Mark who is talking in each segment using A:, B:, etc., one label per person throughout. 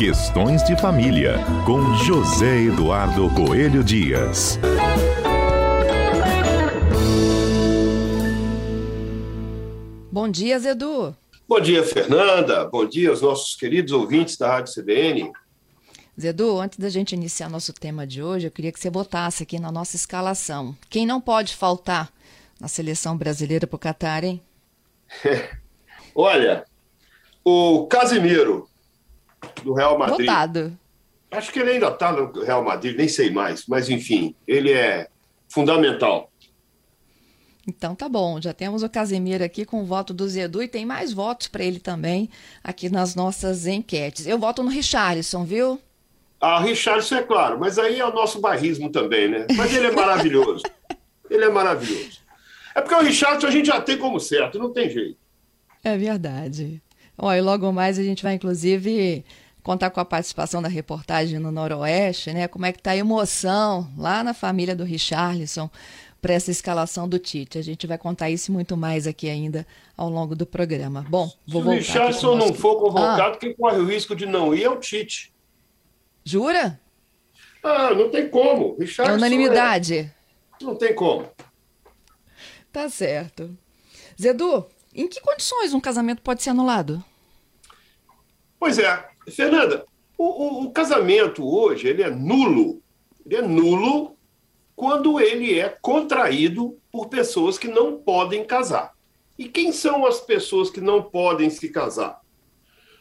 A: Questões de Família, com José Eduardo Coelho Dias.
B: Bom dia, Zedu.
C: Bom dia, Fernanda. Bom dia aos nossos queridos ouvintes da Rádio CBN.
B: Zedu, antes da gente iniciar nosso tema de hoje, eu queria que você botasse aqui na nossa escalação. Quem não pode faltar na seleção brasileira para o Catar, hein?
C: Olha, o Casimiro, do Real Madrid.
B: Votado.
C: Acho que ele ainda está no Real Madrid, nem sei mais, mas enfim, ele é fundamental.
B: Então tá bom, já temos o Casemiro aqui com o voto do Zedu e tem mais votos para ele também aqui nas nossas enquetes. Eu voto no Richarlison, viu?
C: Ah, Richarlison é claro, mas aí é o nosso barrismo também, né? Mas ele é maravilhoso. ele é maravilhoso. É porque o Richarlison a gente já tem como certo, não tem jeito.
B: É verdade. Olha, e logo mais a gente vai, inclusive, contar com a participação da reportagem no Noroeste, né? Como é que tá a emoção lá na família do Richarlison para essa escalação do Tite. A gente vai contar isso muito mais aqui ainda ao longo do programa. Bom, vou
C: Se o Richarlison não for convocado,
B: ah.
C: quem corre o risco de não ir é o Tite.
B: Jura?
C: Ah, não tem como.
B: É
C: Richarlison
B: unanimidade.
C: é- Não tem como.
B: Tá certo. Zedu, em que condições um casamento pode ser anulado?
C: Pois é, Fernanda, o, o- o casamento hoje ele é nulo. Ele é nulo quando ele é contraído por pessoas que não podem casar. E quem são as pessoas que não podem se casar?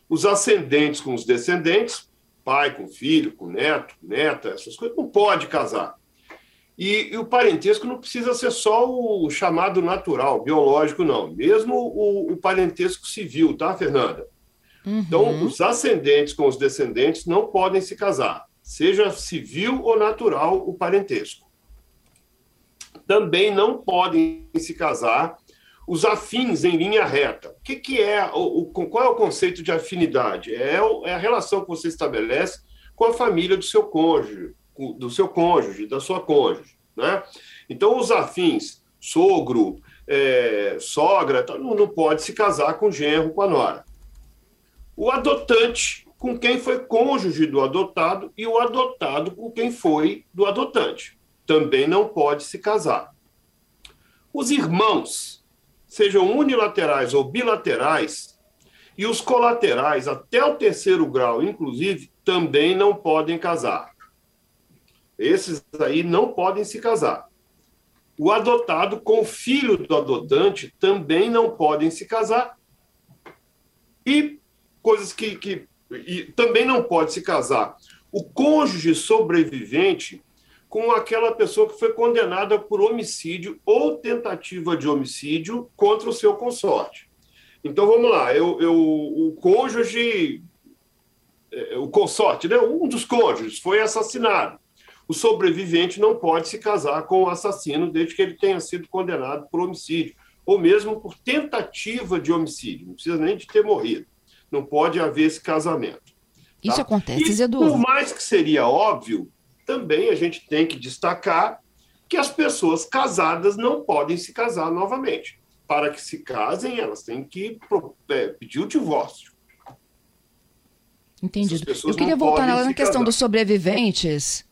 C: Os ascendentes com os descendentes, pai com filho, com neto, neta, essas coisas, não pode casar. E, e o parentesco não precisa ser só o chamado natural, biológico, não. Mesmo o, o parentesco civil, tá, Fernanda? Então, os ascendentes com os descendentes não podem se casar, seja civil ou natural o parentesco. Também não podem se casar os afins em linha reta. O que, que é o, qual é o conceito de afinidade? É, é a relação que você estabelece com a família do seu cônjuge, do seu cônjuge, da sua cônjuge, né? Então, os afins, sogro, é, sogra, tal, não, não pode se casar com o genro, com a nora o adotante com quem foi cônjuge do adotado e o adotado com quem foi do adotante. Também não pode se casar. Os irmãos, sejam unilaterais ou bilaterais, e os colaterais, até o terceiro grau, inclusive, também não podem casar. Esses aí não podem se casar. O adotado com o filho do adotante também não podem se casar. E coisas que, que e também não pode se casar. O cônjuge sobrevivente com aquela pessoa que foi condenada por homicídio ou tentativa de homicídio contra o seu consorte. Então vamos lá, eu, eu, o cônjuge, é, o consorte, né, um dos cônjuges foi assassinado. O sobrevivente não pode se casar com o assassino desde que ele tenha sido condenado por homicídio, ou mesmo por tentativa de homicídio, não precisa nem de ter morrido não pode haver esse casamento.
B: Isso
C: tá?
B: acontece,
C: e. Por mais que seria óbvio, também a gente tem que destacar que as pessoas casadas não podem se casar novamente. Para que se casem, elas têm que é, pedir o divórcio.
B: Entendido. Eu queria voltar na
C: se
B: questão
C: casar.
B: dos sobreviventes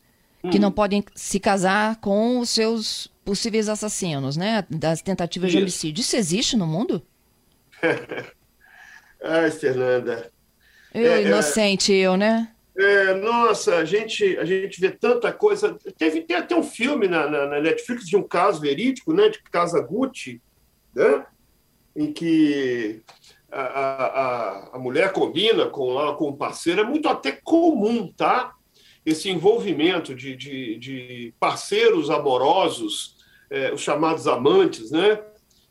B: que
C: Hum.
B: não podem se casar com os seus possíveis assassinos, né? Das tentativas de
C: Isso.
B: homicídio. Isso existe no mundo?
C: Ai, Fernanda.
B: Eu,
C: É, é.
B: inocente, eu, né?
C: É, nossa, a gente, a gente vê tanta coisa. Teve, tem até um filme na, na, na Netflix de um caso verídico, né, de Casa Gucci, né, em que a, a, a- mulher combina com, lá, com o parceiro. É muito até comum, tá? Esse envolvimento de, de, de parceiros amorosos, é, os chamados amantes, né,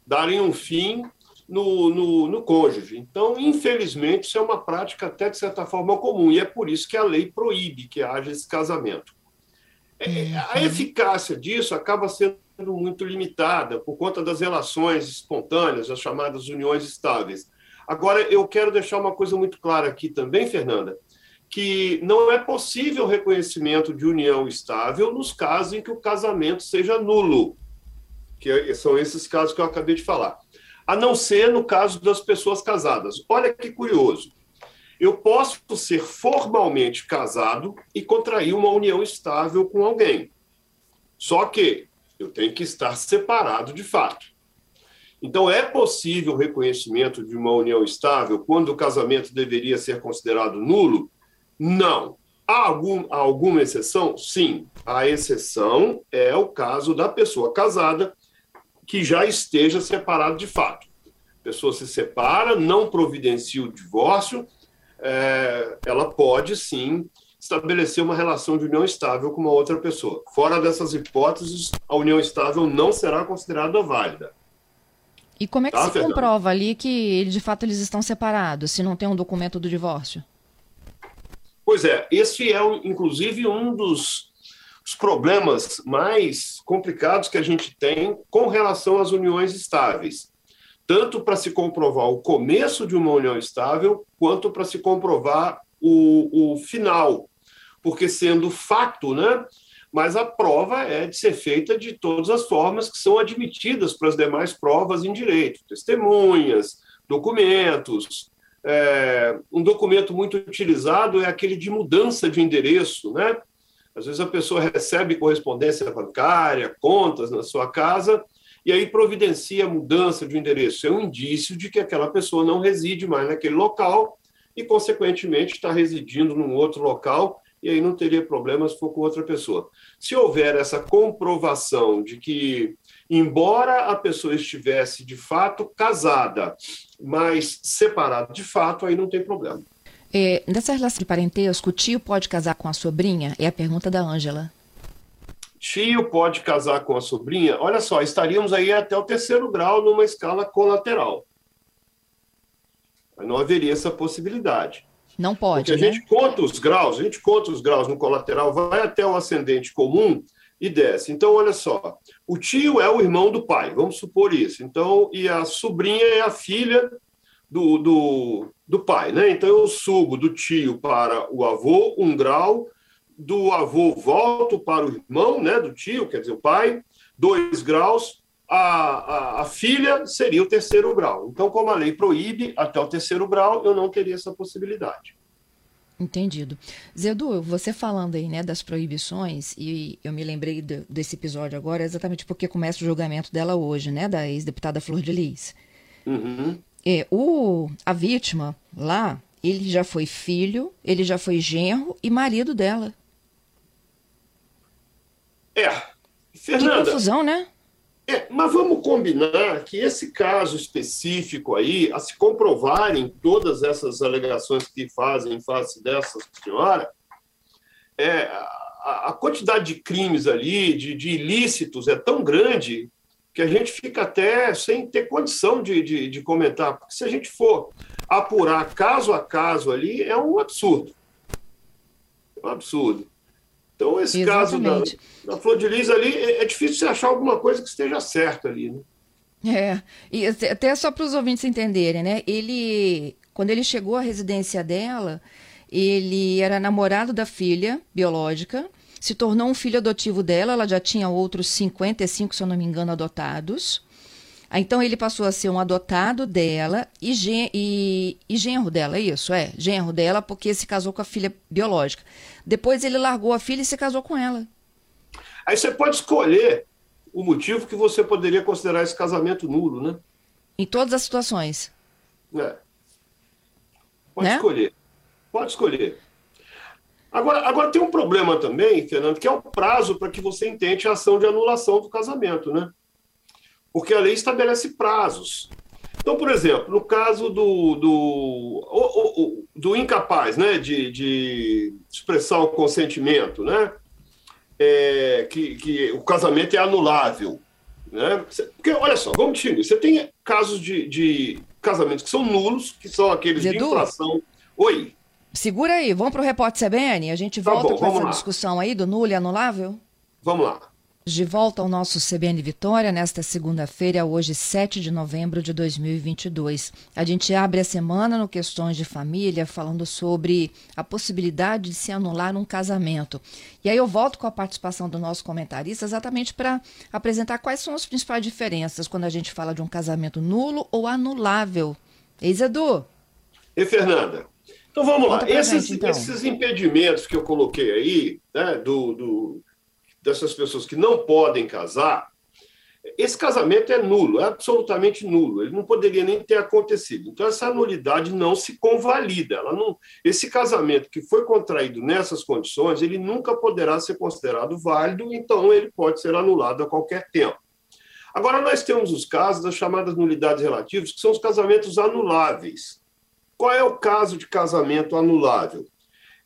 C: darem um fim no, no, no cônjuge. Então, infelizmente, isso é uma prática até, de certa forma, comum, e é por isso que a lei proíbe que haja esse casamento. É, A eficácia disso acaba sendo muito limitada por conta das relações espontâneas, as chamadas uniões estáveis. Agora, eu quero deixar uma coisa muito clara aqui também, Fernanda, que não é possível o reconhecimento de união estável nos casos em que o casamento seja nulo, que são esses casos que eu acabei de falar a não ser no caso das pessoas casadas. Olha que curioso. eu posso ser formalmente casado e contrair uma união estável com alguém. Só que eu tenho que estar separado de fato. Então, é possível o reconhecimento de uma união estável quando o casamento deveria ser considerado nulo? Não. Há algum, alguma exceção? Sim. A exceção é o caso da pessoa casada que já esteja separada de fato. A pessoa se separa, não providencia o divórcio, é, ela pode sim estabelecer uma relação de união estável com uma outra pessoa. Fora dessas hipóteses, a união estável não será considerada válida.
B: E como é que tá, se Fernanda? comprova ali que de fato eles estão separados, se não tem um documento do divórcio?
C: Pois é, esse é inclusive um dos problemas mais complicados que a gente tem com relação às uniões estáveis tanto para se comprovar o começo de uma união estável, quanto para se comprovar o, o final, porque sendo fato, né? Mas a prova é de ser feita de todas as formas que são admitidas para as demais provas em direito, testemunhas, documentos. É, um documento muito utilizado é aquele de mudança de endereço, né? Às vezes a pessoa recebe correspondência bancária, contas na sua casa, e aí providencia a mudança de endereço. É um indício de que aquela pessoa não reside mais naquele local e, consequentemente, está residindo num outro local e aí não teria problema se for com outra pessoa. Se houver essa comprovação de que, embora a pessoa estivesse de fato casada, mas separada de fato, aí não tem problema.
B: É, nessa relação de parentesco, o tio pode casar com a sobrinha? É a pergunta da Ângela
C: tio pode casar com a sobrinha, olha só, estaríamos aí até o terceiro grau numa escala colateral. Não haveria essa possibilidade.
B: Não pode.
C: Porque a né? gente conta os graus, a gente conta os graus no colateral, vai até o ascendente comum e desce. Então, olha só, o tio é o irmão do pai, vamos supor isso. Então, e a sobrinha é a filha do, do, do pai, né? Então, eu subo do tio para o avô um grau, do avô volto para o irmão, né, do tio, quer dizer, o pai, dois graus, a, a, a, filha seria o terceiro grau. Então, como a lei proíbe até o terceiro grau, eu não teria essa possibilidade.
B: Entendido. Zedu, você falando aí, né, das proibições, e eu me lembrei do, desse episódio agora exatamente porque começa o julgamento dela hoje, né, da ex-deputada Flor de Lis.
C: Uhum.
B: É, o, a vítima lá, ele já foi filho, ele já foi genro e marido dela.
C: É. Fernanda,
B: que confusão, né?
C: É, mas vamos combinar que esse caso específico aí, a se comprovarem todas essas alegações que fazem em face dessa senhora, é, a, a quantidade de crimes ali, de, de, ilícitos, é tão grande que a gente fica até sem ter condição de, de, de comentar. Porque se a gente for apurar caso a caso ali, é um absurdo. É um absurdo. Então, esse Exatamente. caso da, da Flor de Lis ali, é, é difícil você achar alguma coisa que esteja certa ali, né?
B: É, e até só para os ouvintes entenderem, né? Ele, quando ele chegou à residência dela, ele era namorado da filha biológica, se tornou um filho adotivo dela, ela já tinha outros 55, se eu não me engano, adotados. Então ele passou a ser um adotado dela e, gen e, e genro dela, é isso? É, genro dela, porque se casou com a filha biológica. Depois ele largou a filha e se casou com ela.
C: Aí você pode escolher o motivo que você poderia considerar esse casamento nulo, né?
B: Em todas as situações.
C: É. Pode né? escolher. Pode escolher. Agora, agora tem um problema também, Fernando, que é o prazo para que você intente a ação de anulação do casamento, né? porque a lei estabelece prazos. Então, por exemplo, no caso do, do, do incapaz né, de, de expressar o consentimento, né, é, que, que o casamento é anulável. Né? Porque, olha só, vamos distinguir. Você tem casos de, de casamentos que são nulos, que são aqueles Zedu, de inflação. Oi.
B: Segura aí, vamos para o repórter CBN? A gente tá volta com essa lá. discussão aí do nulo e anulável?
C: Vamos lá.
B: De volta ao nosso CBN Vitória nesta segunda-feira, hoje 7 de novembro de 2022. A gente abre a semana no Questões de Família falando sobre a possibilidade de se anular um casamento. E aí eu volto com a participação do nosso comentarista exatamente para apresentar quais são as principais diferenças quando a gente fala de um casamento nulo ou anulável. Eis Edu.
C: E Fernanda, Então vamos lá. Esses, gente, então. esses, impedimentos que eu coloquei aí, né, do, do, dessas pessoas que não podem casar, esse casamento é nulo, é absolutamente nulo. Ele não poderia nem ter acontecido. Então, essa nulidade não se convalida. Ela não, esse casamento que foi contraído nessas condições, ele nunca poderá ser considerado válido, então ele pode ser anulado a qualquer tempo. Agora, nós temos os casos das chamadas nulidades relativas, que são os casamentos anuláveis. Qual é o caso de casamento anulável?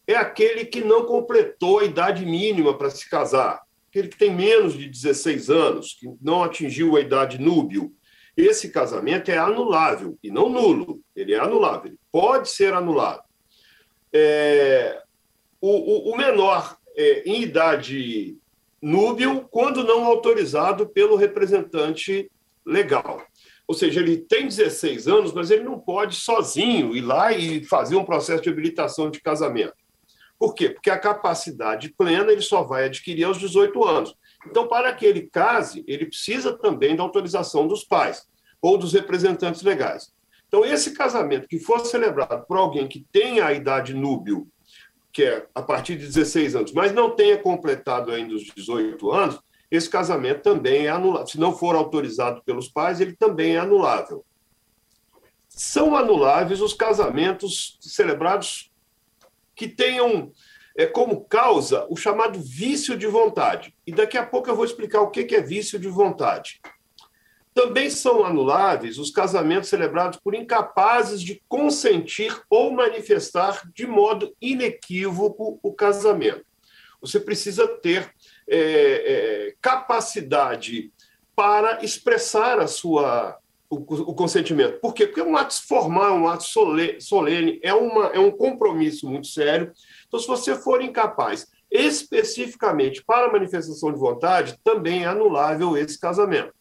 C: É aquele que não completou a idade mínima para se casar aquele que tem menos de 16 anos, que não atingiu a idade núbil, esse casamento é anulável e não nulo, ele é anulável, ele pode ser anulado. É, o, o, menor é, em idade núbil, quando não autorizado pelo representante legal. Ou seja, ele tem 16 anos, mas ele não pode sozinho ir lá e fazer um processo de habilitação de casamento. Por quê? Porque a capacidade plena ele só vai adquirir aos 18 anos. Então, para que ele case, ele precisa também da autorização dos pais ou dos representantes legais. Então, esse casamento que for celebrado por alguém que tenha a idade núbil, que é a partir de 16 anos, mas não tenha completado ainda os 18 anos, esse casamento também é anulável. Se não for autorizado pelos pais, ele também é anulável. São anuláveis os casamentos celebrados que tenham é, como causa o chamado vício de vontade. E daqui a pouco eu vou explicar o que é vício de vontade. Também são anuláveis os casamentos celebrados por incapazes de consentir ou manifestar de modo inequívoco o casamento. Você precisa ter é, é, capacidade para expressar a sua, o, o, consentimento. Por quê? Porque é um ato formal, um ato solene, é, uma, é um compromisso muito sério. Então, se você for incapaz especificamente para manifestação de vontade, também é anulável esse casamento.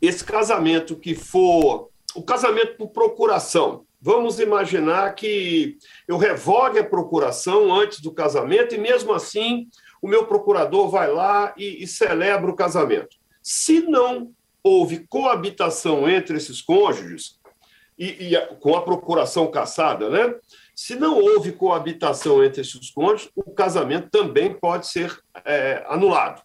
C: Esse casamento que for. O casamento por procuração. Vamos imaginar que eu revogue a procuração antes do casamento e, mesmo assim, o meu procurador vai lá e, e celebra o casamento. Se não houve coabitação entre esses cônjuges, e, e a, com a procuração caçada, né? Se não houve coabitação entre esses cônjuges, o casamento também pode ser é, anulado.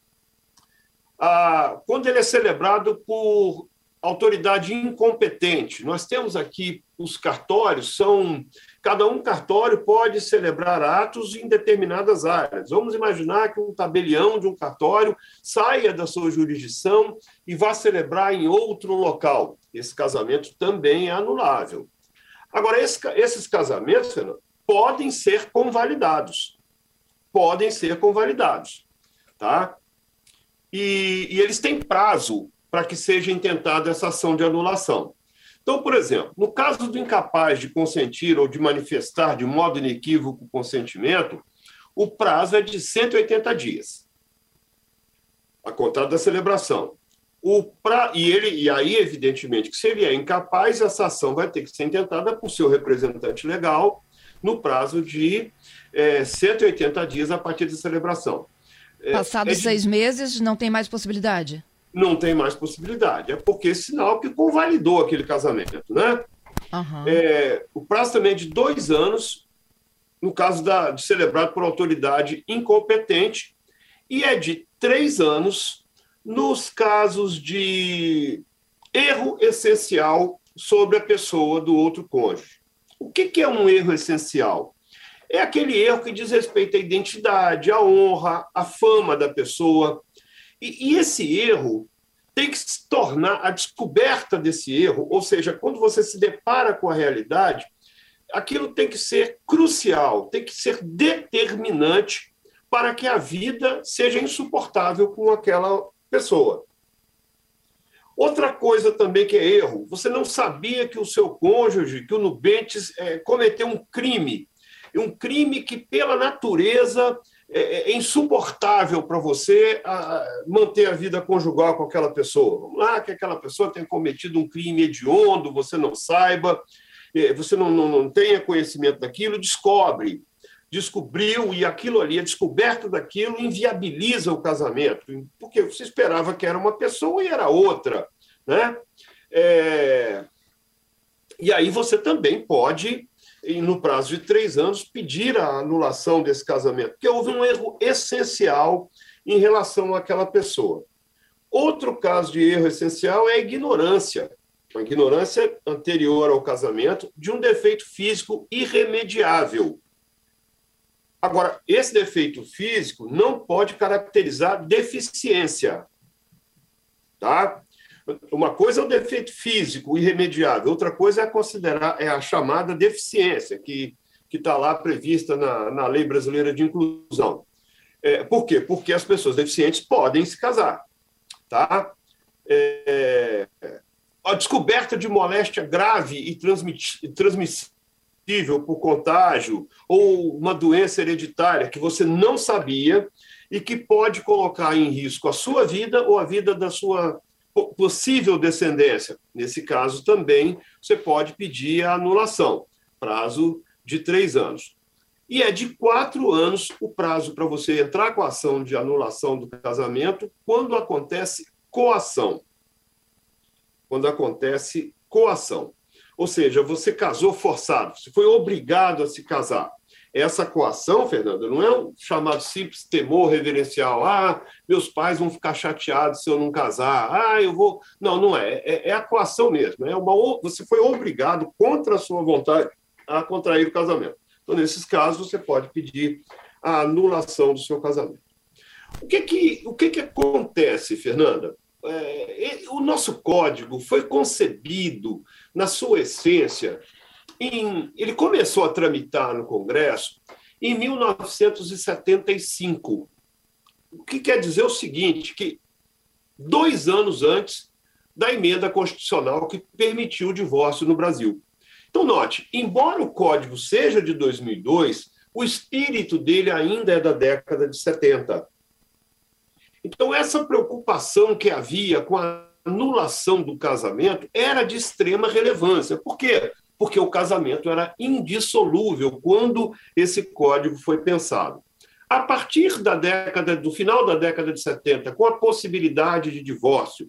C: Ah, quando ele é celebrado por autoridade incompetente. Nós temos aqui os cartórios, são cada um cartório pode celebrar atos em determinadas áreas. Vamos imaginar que um tabelião de um cartório saia da sua jurisdição e vá celebrar em outro local. Esse casamento também é anulável. Agora, esse, esses casamentos, Fernando, podem ser convalidados. Podem ser convalidados. Tá? E, e eles têm prazo para que seja intentada essa ação de anulação. Então, por exemplo, no caso do incapaz de consentir ou de manifestar de modo inequívoco o consentimento, o prazo é de 180 dias, a contar da celebração. O pra... e, ele, e aí, evidentemente, que se ele é incapaz, essa ação vai ter que ser intentada por seu representante legal no prazo de é, 180 dias a partir da celebração.
B: Passados é, é de... seis meses, não tem mais possibilidade?
C: Não tem mais possibilidade. É porque é sinal que convalidou aquele casamento, né? Uhum. É, o prazo também é de dois anos, no caso da, de celebrado por autoridade incompetente, e é de três anos nos casos de erro essencial sobre a pessoa do outro cônjuge. O que, que é um erro essencial? É aquele erro que diz respeito à identidade, à honra, à fama da pessoa, e, e esse erro tem que se tornar a descoberta desse erro, ou seja, quando você se depara com a realidade, aquilo tem que ser crucial, tem que ser determinante para que a vida seja insuportável com aquela pessoa. Outra coisa também que é erro, você não sabia que o seu cônjuge, que o Nubentes, é, cometeu um crime, um crime que, pela natureza, é, é, é insuportável para você a, manter a vida conjugal com aquela pessoa. Vamos lá, que aquela pessoa tenha cometido um crime hediondo, você não saiba, é, você não, não, não tenha conhecimento daquilo, descobre. Descobriu e aquilo ali, a descoberta daquilo, inviabiliza o casamento, porque você esperava que era uma pessoa e era outra. Né? É... E aí você também pode e no prazo de três anos, pedir a anulação desse casamento, porque houve um erro essencial em relação àquela pessoa. Outro caso de erro essencial é a ignorância, a ignorância anterior ao casamento de um defeito físico irremediável. Agora, esse defeito físico não pode caracterizar deficiência. Tá? Uma coisa é o defeito físico irremediável, outra coisa é considerar é a chamada deficiência, que está lá prevista na, na lei brasileira de inclusão. É, por quê? Porque as pessoas deficientes podem se casar. Tá? É, a descoberta de moléstia grave e transmissível por contágio ou uma doença hereditária que você não sabia e que pode colocar em risco a sua vida ou a vida da sua possível descendência. Nesse caso, também você pode pedir a anulação, prazo de três anos. E é de quatro anos o prazo para você entrar com a ação de anulação do casamento quando acontece coação. Quando acontece coação. Ou seja, você casou forçado, você foi obrigado a se casar. Essa coação, Fernanda, não é um chamado simples temor reverencial. Ah, meus pais vão ficar chateados se eu não casar. Ah, eu vou. Não, não é. É, é a coação mesmo. É uma, você foi obrigado, contra a sua vontade, a contrair o casamento. Então, nesses casos, você pode pedir a anulação do seu casamento. O que que, o que, que acontece, Fernanda? É, o nosso código foi concebido, na sua essência, em, ele começou a tramitar no Congresso em 1975. O que quer dizer o seguinte, que dois anos antes da emenda constitucional que permitiu o divórcio no Brasil. Então, note, embora o código seja de 2002, o espírito dele ainda é da década de 70. Então, essa preocupação que havia com a anulação do casamento era de extrema relevância. Por quê? Porque o casamento era indissolúvel quando esse código foi pensado. A partir da década, do final da década de 70, com a possibilidade de divórcio,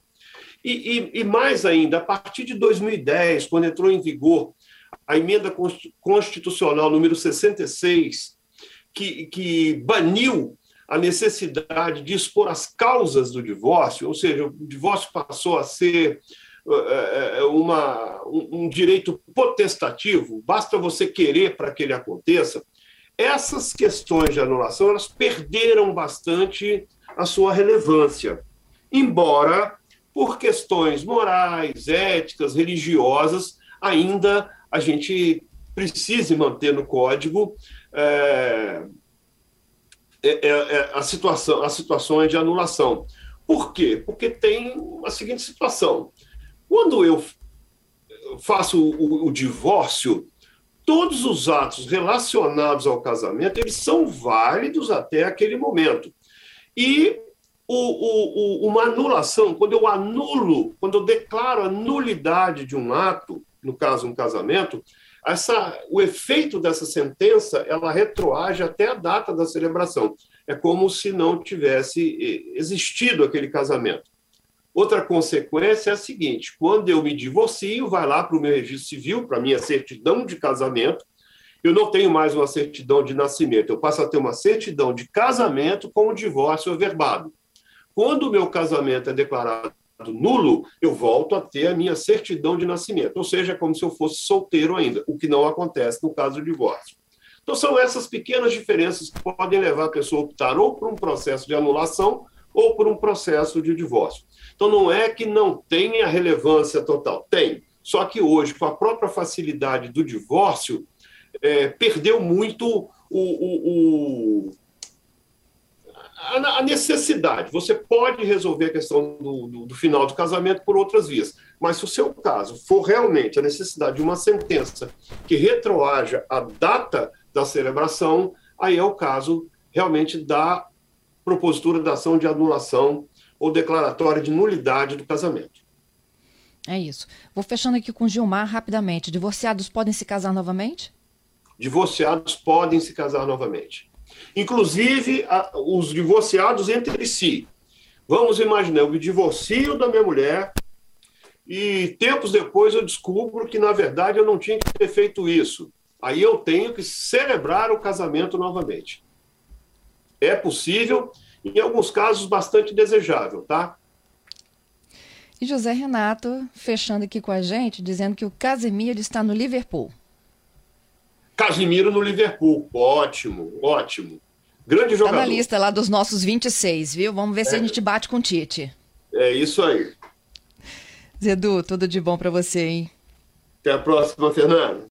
C: e, e, e mais ainda, a partir de 2010, quando entrou em vigor a emenda constitucional número 66, que, que baniu a necessidade de expor as causas do divórcio, ou seja, o divórcio passou a ser uma, um, um direito potestativo, basta você querer para que ele aconteça, essas questões de anulação elas perderam bastante a sua relevância, embora por questões morais, éticas, religiosas, ainda a gente precise manter no código é, é, é, a situação, as situações de anulação. Por quê? Porque tem a seguinte situação: quando eu faço o, o, divórcio, todos os atos relacionados ao casamento eles são válidos até aquele momento. E o, o, uma anulação, quando eu anulo, quando eu declaro a nulidade de um ato, no caso um casamento, essa, o efeito dessa sentença ela retroage até a data da celebração. É como se não tivesse eh, existido aquele casamento. Outra consequência é a seguinte: quando eu me divorcio, vai lá para o meu registro civil, para a minha certidão de casamento, eu não tenho mais uma certidão de nascimento, eu passo a ter uma certidão de casamento com o divórcio averbado. Quando o meu casamento é declarado nulo, eu volto a ter a minha certidão de nascimento, ou seja, é como se eu fosse solteiro ainda, o que não acontece no caso do divórcio. Então, são essas pequenas diferenças que podem levar a pessoa a optar ou por um processo de anulação ou por um processo de divórcio. Então, não é que não tenha relevância total, tem. Só que hoje, com a própria facilidade do divórcio, é, perdeu muito o, o, o a, necessidade. Você pode resolver a questão do, do, do, final do casamento por outras vias, mas se o seu caso for realmente a necessidade de uma sentença que retroaja a data da celebração, aí é o caso realmente da propositura da ação de anulação ou declaratória de nulidade do casamento.
B: É isso. Vou fechando aqui com Gilmar rapidamente. Divorciados podem se casar novamente?
C: Divorciados podem se casar novamente. Inclusive, a, os divorciados entre si. Vamos imaginar, eu me divorcio da minha mulher e tempos depois eu descubro que, na verdade, eu não tinha que ter feito isso. aí eu tenho que celebrar o casamento novamente. É possível, em alguns casos bastante desejável, tá?
B: E José Renato, fechando aqui com a gente, dizendo que o Casemiro está no Liverpool.
C: Casimiro no Liverpool, ótimo, ótimo. Grande jogador.
B: Está na lista lá dos nossos 26, viu? Vamos ver é. se a é. gente bate com o Tite.
C: É isso aí.
B: Zedu, tudo de bom para você, hein?
C: Até a próxima, Fernando.